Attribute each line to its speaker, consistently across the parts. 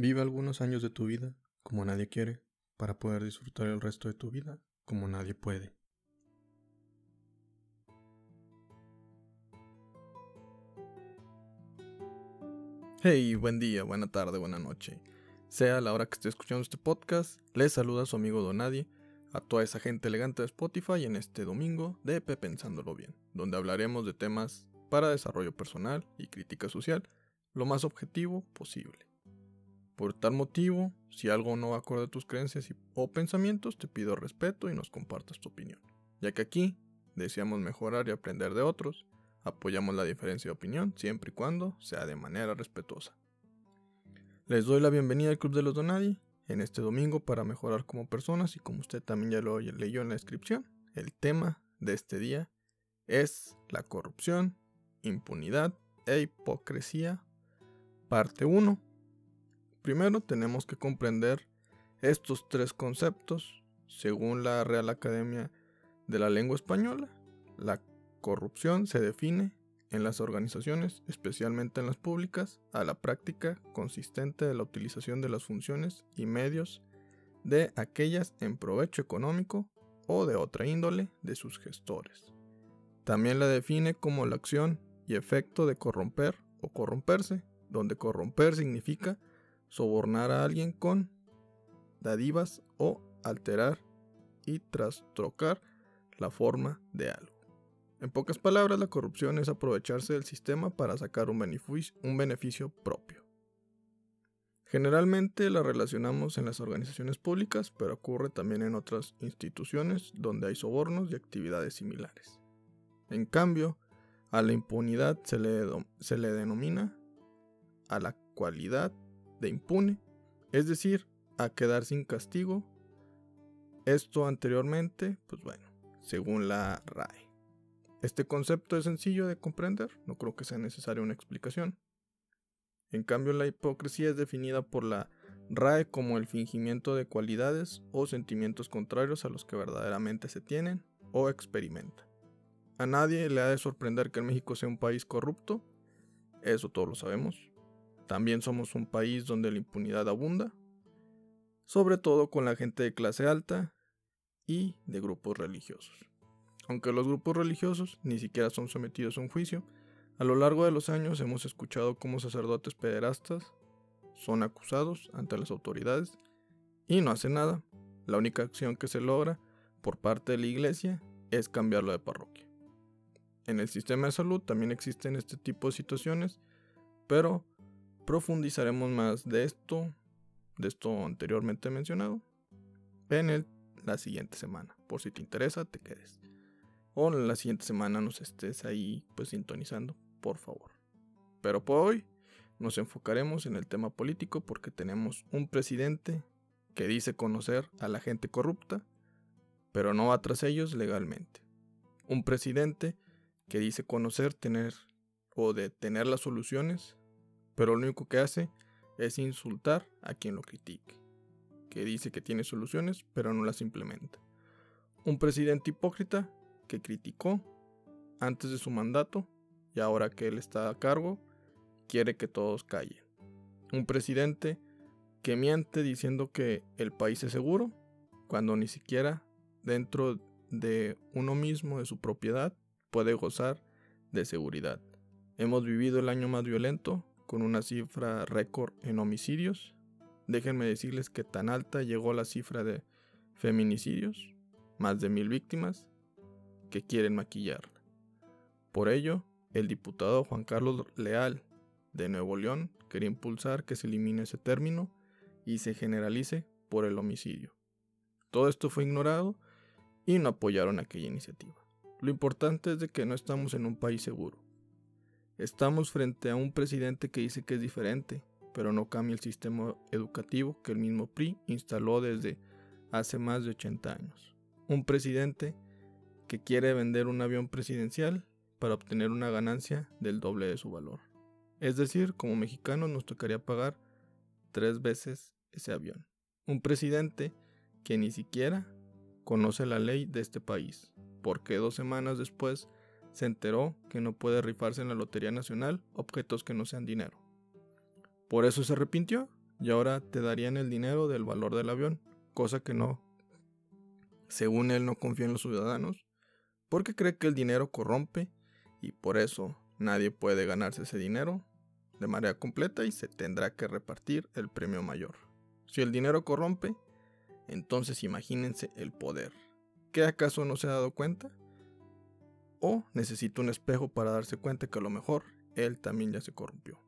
Speaker 1: Vive algunos años de tu vida como nadie quiere para poder disfrutar el resto de tu vida como nadie puede. Hey, buen día, buena tarde, buena noche. Sea la hora que esté escuchando este podcast, les saluda su amigo Donadie, a toda esa gente elegante de Spotify en este domingo de EP Pensándolo Bien, donde hablaremos de temas para desarrollo personal y crítica social lo más objetivo posible. Por tal motivo, si algo no va acorde a tus creencias o pensamientos, te pido respeto y nos compartas tu opinión, ya que aquí deseamos mejorar y aprender de otros, apoyamos la diferencia de opinión siempre y cuando sea de manera respetuosa. Les doy la bienvenida al Club de los Donadi en este domingo para mejorar como personas y como usted también ya lo leyó en la descripción, el tema de este día es la corrupción, impunidad e hipocresía, parte 1 Primero tenemos que comprender estos tres conceptos según la Real Academia de la Lengua Española. La corrupción se define en las organizaciones, especialmente en las públicas, a la práctica consistente de la utilización de las funciones y medios de aquellas en provecho económico o de otra índole de sus gestores. También la define como la acción y efecto de corromper o corromperse, donde corromper significa sobornar a alguien con dadivas o alterar y trastrocar la forma de algo. En pocas palabras, la corrupción es aprovecharse del sistema para sacar un beneficio, un beneficio propio. Generalmente la relacionamos en las organizaciones públicas, pero ocurre también en otras instituciones donde hay sobornos y actividades similares. En cambio, a la impunidad se le, se le denomina a la cualidad de impune, es decir, a quedar sin castigo. Esto anteriormente, pues bueno, según la RAE. Este concepto es sencillo de comprender, no creo que sea necesaria una explicación. En cambio, la hipocresía es definida por la RAE como el fingimiento de cualidades o sentimientos contrarios a los que verdaderamente se tienen o experimentan. A nadie le ha de sorprender que México sea un país corrupto, eso todos lo sabemos. También somos un país donde la impunidad abunda, sobre todo con la gente de clase alta y de grupos religiosos. Aunque los grupos religiosos ni siquiera son sometidos a un juicio, a lo largo de los años hemos escuchado cómo sacerdotes pederastas son acusados ante las autoridades y no hacen nada. La única acción que se logra por parte de la iglesia es cambiarlo de parroquia. En el sistema de salud también existen este tipo de situaciones, pero profundizaremos más de esto, de esto anteriormente mencionado, en la siguiente semana. Por si te interesa, te quedes. O la siguiente semana nos estés ahí pues sintonizando, por favor. Pero por hoy nos enfocaremos en el tema político porque tenemos un presidente que dice conocer a la gente corrupta, pero no va tras ellos legalmente. Un presidente que dice conocer, tener o de tener las soluciones pero lo único que hace es insultar a quien lo critique, que dice que tiene soluciones, pero no las implementa. Un presidente hipócrita que criticó antes de su mandato y ahora que él está a cargo, quiere que todos callen. Un presidente que miente diciendo que el país es seguro, cuando ni siquiera dentro de uno mismo, de su propiedad, puede gozar de seguridad. Hemos vivido el año más violento con una cifra récord en homicidios. Déjenme decirles que tan alta llegó la cifra de feminicidios, más de mil víctimas, que quieren maquillarla. Por ello, el diputado Juan Carlos Leal de Nuevo León quería impulsar que se elimine ese término y se generalice por el homicidio. Todo esto fue ignorado y no apoyaron aquella iniciativa. Lo importante es de que no estamos en un país seguro. Estamos frente a un presidente que dice que es diferente, pero no cambia el sistema educativo que el mismo PRI instaló desde hace más de 80 años. Un presidente que quiere vender un avión presidencial para obtener una ganancia del doble de su valor. Es decir, como mexicanos nos tocaría pagar tres veces ese avión. Un presidente que ni siquiera conoce la ley de este país, porque dos semanas después se enteró que no puede rifarse en la Lotería Nacional objetos que no sean dinero. Por eso se arrepintió y ahora te darían el dinero del valor del avión, cosa que no. Según él no confía en los ciudadanos, porque cree que el dinero corrompe y por eso nadie puede ganarse ese dinero de manera completa y se tendrá que repartir el premio mayor. Si el dinero corrompe, entonces imagínense el poder. ¿Qué acaso no se ha dado cuenta? O necesita un espejo para darse cuenta que a lo mejor él también ya se corrompió.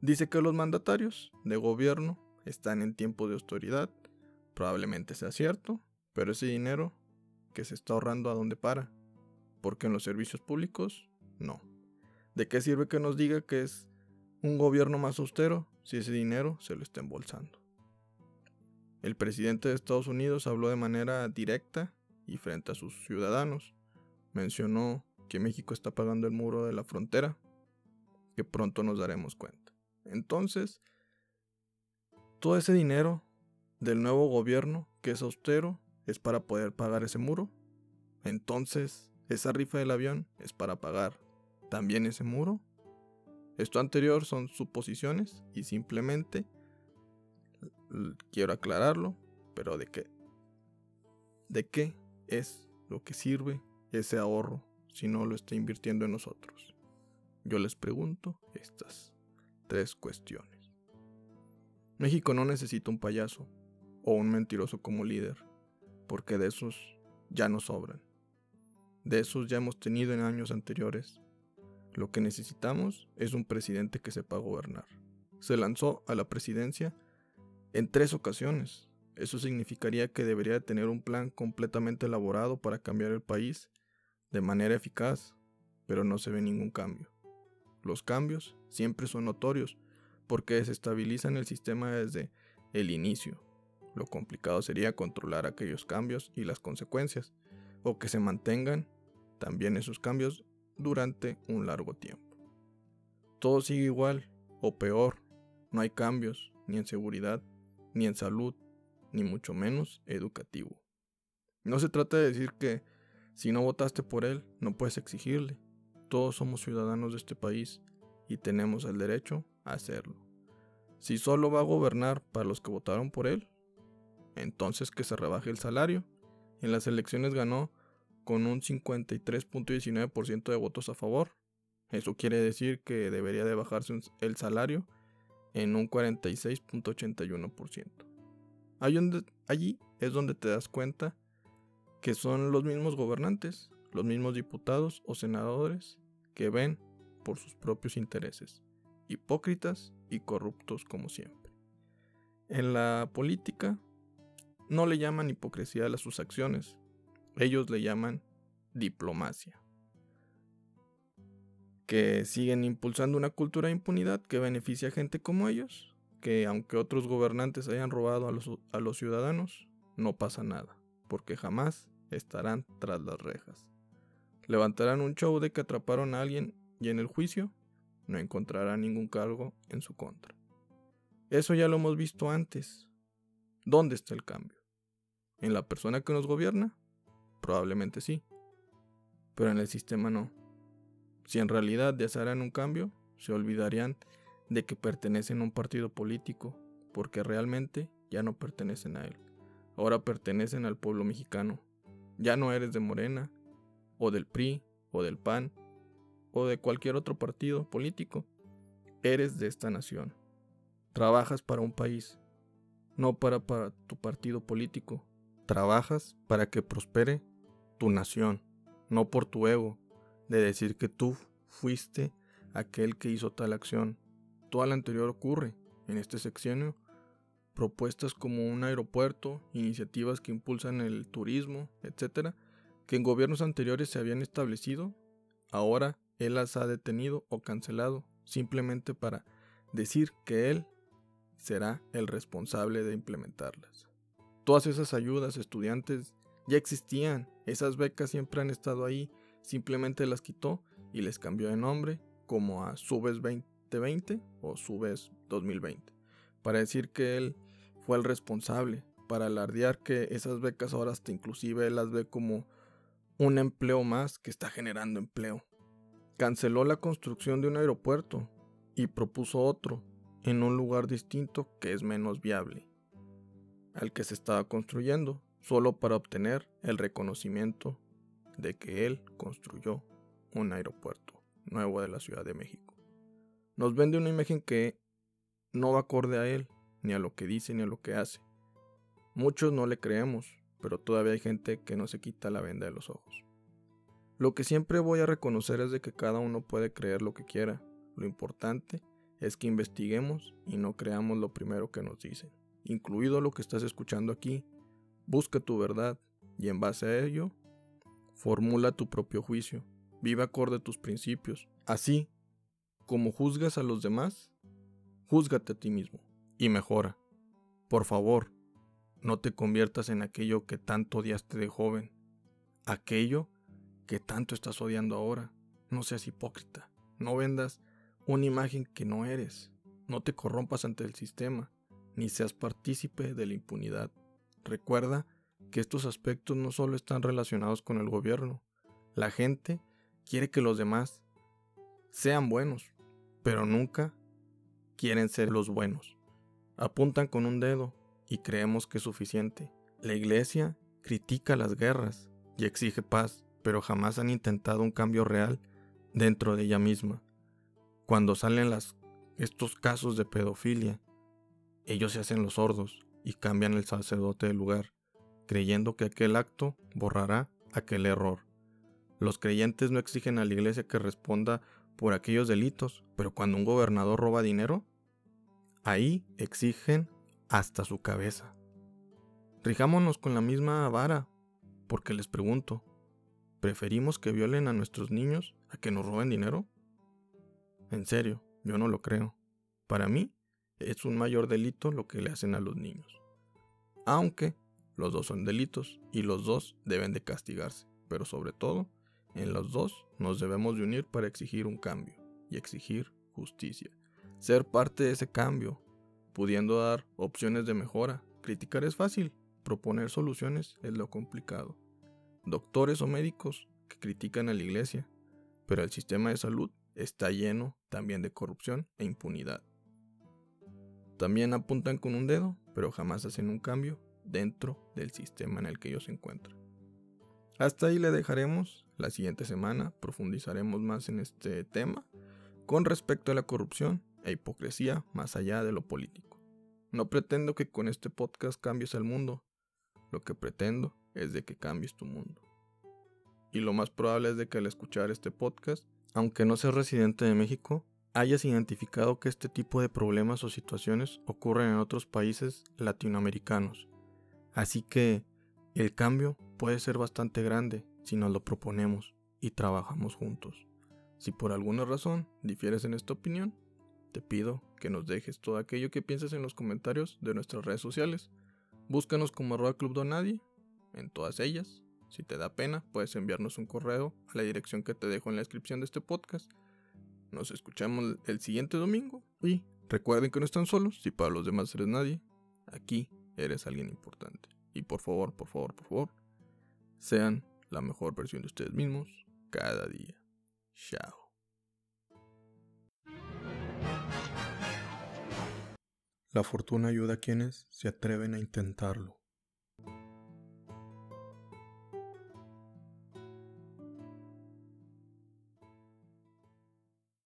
Speaker 1: Dice que los mandatarios de gobierno están en tiempo de autoridad. Probablemente sea cierto, pero ese dinero que se está ahorrando a dónde para, porque en los servicios públicos no. ¿De qué sirve que nos diga que es un gobierno más austero si ese dinero se lo está embolsando? El presidente de Estados Unidos habló de manera directa y frente a sus ciudadanos. Mencionó que México está pagando el muro de la frontera, que pronto nos daremos cuenta. Entonces, todo ese dinero del nuevo gobierno, que es austero, es para poder pagar ese muro. Entonces, esa rifa del avión es para pagar también ese muro. Esto anterior son suposiciones y simplemente quiero aclararlo, pero de qué de qué es lo que sirve ese ahorro si no lo está invirtiendo en nosotros. Yo les pregunto estas tres cuestiones. México no necesita un payaso o un mentiroso como líder porque de esos ya no sobran. De esos ya hemos tenido en años anteriores. Lo que necesitamos es un presidente que sepa gobernar. Se lanzó a la presidencia en tres ocasiones. Eso significaría que debería tener un plan completamente elaborado para cambiar el país de manera eficaz, pero no se ve ningún cambio. Los cambios siempre son notorios porque desestabilizan el sistema desde el inicio. Lo complicado sería controlar aquellos cambios y las consecuencias, o que se mantengan también esos cambios durante un largo tiempo. Todo sigue igual o peor, no hay cambios ni en seguridad, ni en salud, ni mucho menos educativo. No se trata de decir que si no votaste por él, no puedes exigirle. Todos somos ciudadanos de este país y tenemos el derecho a hacerlo. Si solo va a gobernar para los que votaron por él, entonces que se rebaje el salario. En las elecciones ganó con un 53.19% de votos a favor. Eso quiere decir que debería de bajarse el salario en un 46.81%. Allí es donde te das cuenta que son los mismos gobernantes, los mismos diputados o senadores que ven por sus propios intereses, hipócritas y corruptos como siempre. En la política no le llaman hipocresía a sus acciones, ellos le llaman diplomacia. Que siguen impulsando una cultura de impunidad que beneficia a gente como ellos, que aunque otros gobernantes hayan robado a los, a los ciudadanos, no pasa nada, porque jamás estarán tras las rejas. Levantarán un show de que atraparon a alguien y en el juicio no encontrarán ningún cargo en su contra. Eso ya lo hemos visto antes. ¿Dónde está el cambio? ¿En la persona que nos gobierna? Probablemente sí. Pero en el sistema no. Si en realidad desearan un cambio, se olvidarían de que pertenecen a un partido político, porque realmente ya no pertenecen a él. Ahora pertenecen al pueblo mexicano. Ya no eres de Morena, o del PRI, o del PAN, o de cualquier otro partido político. Eres de esta nación. Trabajas para un país, no para, tu partido político. Trabajas para que prospere tu nación, no por tu ego, de decir que tú fuiste aquel que hizo tal acción. Todo lo anterior ocurre en este sexenio. Propuestas como un aeropuerto, iniciativas que impulsan el turismo, etc., que en gobiernos anteriores se habían establecido, ahora él las ha detenido o cancelado, simplemente para decir que él será el responsable de implementarlas. Todas esas ayudas estudiantes ya existían, esas becas siempre han estado ahí, simplemente las quitó y les cambió de nombre como a Subes 2020 o Subes 2020, para decir que él fue el responsable, para alardear que esas becas ahora hasta inclusive él las ve como un empleo más que está generando empleo. Canceló la construcción de un aeropuerto y propuso otro, en un lugar distinto que es menos viable al que se estaba construyendo, solo para obtener el reconocimiento de que él construyó un aeropuerto nuevo de la Ciudad de México. Nos vende una imagen que no va acorde a él, ni a lo que dice, ni a lo que hace. Muchos no le creemos, pero todavía hay gente que no se quita la venda de los ojos. Lo que siempre voy a reconocer es de que cada uno puede creer lo que quiera. Lo importante es que investiguemos y no creamos lo primero que nos dicen, incluido lo que estás escuchando aquí. Busca tu verdad y en base a ello, formula tu propio juicio. Vive acorde a tus principios. Así como juzgas a los demás, júzgate a ti mismo y mejora. Por favor, no te conviertas en aquello que tanto odiaste de joven, aquello que tanto estás odiando ahora. No seas hipócrita, no vendas una imagen que no eres, no te corrompas ante el sistema, ni seas partícipe de la impunidad. Recuerda que estos aspectos no solo están relacionados con el gobierno, la gente quiere que los demás sean buenos, pero nunca quieren ser los buenos. Apuntan con un dedo y creemos que es suficiente. La iglesia critica las guerras y exige paz, pero jamás han intentado un cambio real dentro de ella misma. Cuando salen estos casos de pedofilia, ellos se hacen los sordos y cambian el sacerdote del lugar, creyendo que aquel acto borrará aquel error. Los creyentes no exigen a la iglesia que responda por aquellos delitos, pero cuando un gobernador roba dinero, ahí exigen hasta su cabeza. Rijámonos con la misma vara, porque les pregunto, ¿preferimos que violen a nuestros niños a que nos roben dinero? En serio, yo no lo creo. Para mí, es un mayor delito lo que le hacen a los niños. Aunque los dos son delitos y los dos deben de castigarse, pero sobre todo, en los dos nos debemos de unir para exigir un cambio y exigir justicia. Ser parte de ese cambio, pudiendo dar opciones de mejora. Criticar es fácil, proponer soluciones es lo complicado. Doctores o médicos que critican a la iglesia, pero el sistema de salud está lleno también de corrupción e impunidad. También apuntan con un dedo, pero jamás hacen un cambio dentro del sistema en el que ellos se encuentran. Hasta ahí le dejaremos. La siguiente semana profundizaremos más en este tema con respecto a la corrupción e hipocresía más allá de lo político. No pretendo que con este podcast cambies el mundo. Lo que pretendo es de que cambies tu mundo. Y lo más probable es de que al escuchar este podcast, aunque no seas residente de México, hayas identificado que este tipo de problemas o situaciones ocurren en otros países latinoamericanos. Así que el cambio puede ser bastante grande si nos lo proponemos y trabajamos juntos. Si por alguna razón difieres en esta opinión, te pido que nos dejes todo aquello que pienses en los comentarios de nuestras redes sociales. Búscanos como arroba club donadie en todas ellas. Si te da pena, puedes enviarnos un correo a la dirección que te dejo en la descripción de este podcast. Nos escuchamos el siguiente domingo y recuerden que no están solos, si para los demás eres nadie, aquí eres alguien importante. Y por favor, por favor, por favor, sean la mejor versión de ustedes mismos cada día. Chao. La fortuna ayuda a quienes se atreven a intentarlo.